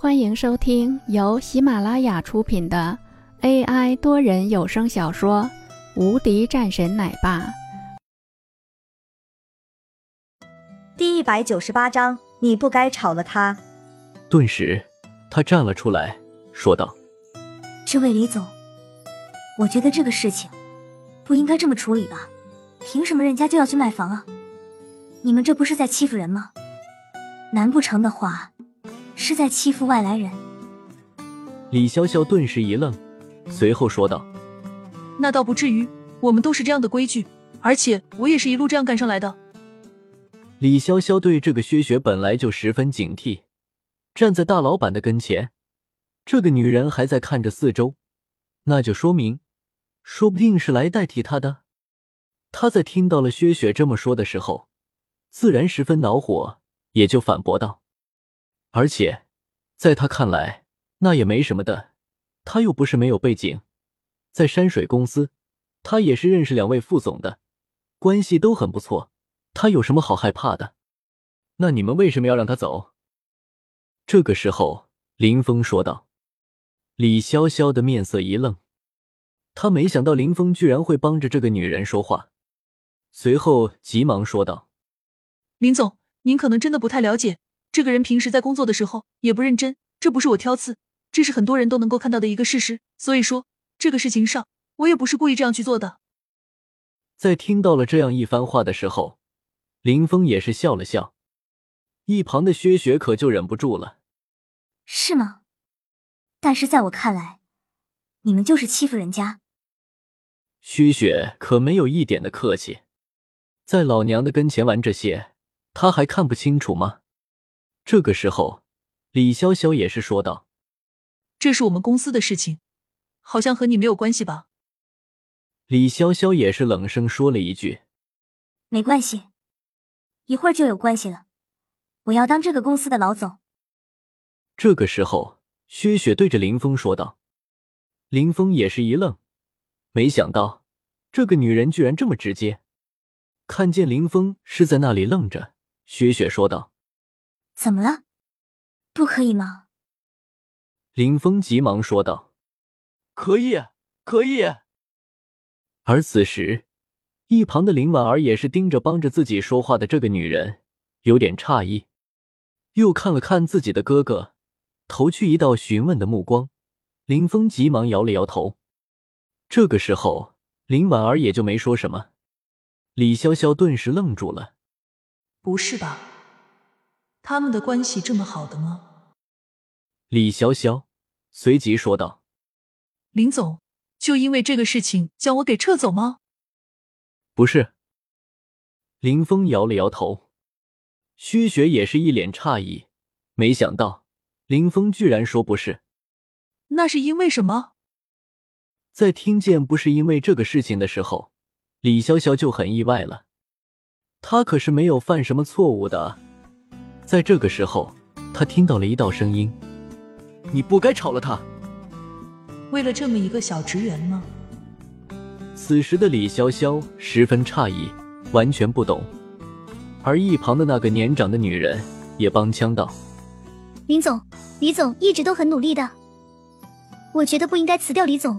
欢迎收听由喜马拉雅出品的 AI 多人有声小说《无敌战神奶爸》第一百九十八章。你不该炒了他。顿时，他站了出来，说道：“这位李总，我觉得这个事情不应该这么处理吧？凭什么人家就要去卖房啊？你们这不是在欺负人吗？难不成的话？”是在欺负外来人。李潇潇顿时一愣，随后说道：“那倒不至于，我们都是这样的规矩，而且我也是一路这样赶上来的。”李潇潇对这个薛雪本来就十分警惕，站在大老板的跟前，这个女人还在看着四周，那就说明，说不定是来代替她的。他在听到了薛雪这么说的时候，自然十分恼火，也就反驳道。而且，在他看来，那也没什么的。他又不是没有背景，在山水公司，他也是认识两位副总的，关系都很不错。他有什么好害怕的？那你们为什么要让他走？这个时候，林峰说道。李潇潇的面色一愣，他没想到林峰居然会帮着这个女人说话，随后急忙说道：“林总，您可能真的不太了解。”这个人平时在工作的时候也不认真，这不是我挑刺，这是很多人都能够看到的一个事实。所以说，这个事情上，我也不是故意这样去做的。在听到了这样一番话的时候，林峰也是笑了笑，一旁的薛雪可就忍不住了。是吗？但是在我看来，你们就是欺负人家。薛雪可没有一点的客气，在老娘的跟前玩这些，他还看不清楚吗？这个时候，李潇潇也是说道：“这是我们公司的事情，好像和你没有关系吧？”李潇潇也是冷声说了一句：“没关系，一会儿就有关系了。我要当这个公司的老总。”这个时候，薛雪对着林峰说道：“林峰也是一愣，没想到这个女人居然这么直接。”看见林峰是在那里愣着，薛雪说道。怎么了？不可以吗？林峰急忙说道：“可以，可以。”而此时，一旁的林婉儿也是盯着帮着自己说话的这个女人，有点诧异，又看了看自己的哥哥，投去一道询问的目光。林峰急忙摇了摇头。这个时候，林婉儿也就没说什么。李潇潇顿时愣住了：“不是吧？”他们的关系这么好的吗？李潇潇随即说道：“林总，就因为这个事情将我给撤走吗？”不是。林峰摇了摇头。薛雪也是一脸诧异，没想到林峰居然说不是。那是因为什么？在听见不是因为这个事情的时候，李潇潇就很意外了。他可是没有犯什么错误的。在这个时候，他听到了一道声音：“你不该炒了他。”为了这么一个小职员吗？此时的李潇潇十分诧异，完全不懂。而一旁的那个年长的女人也帮腔道：“林总，李总一直都很努力的，我觉得不应该辞掉李总。”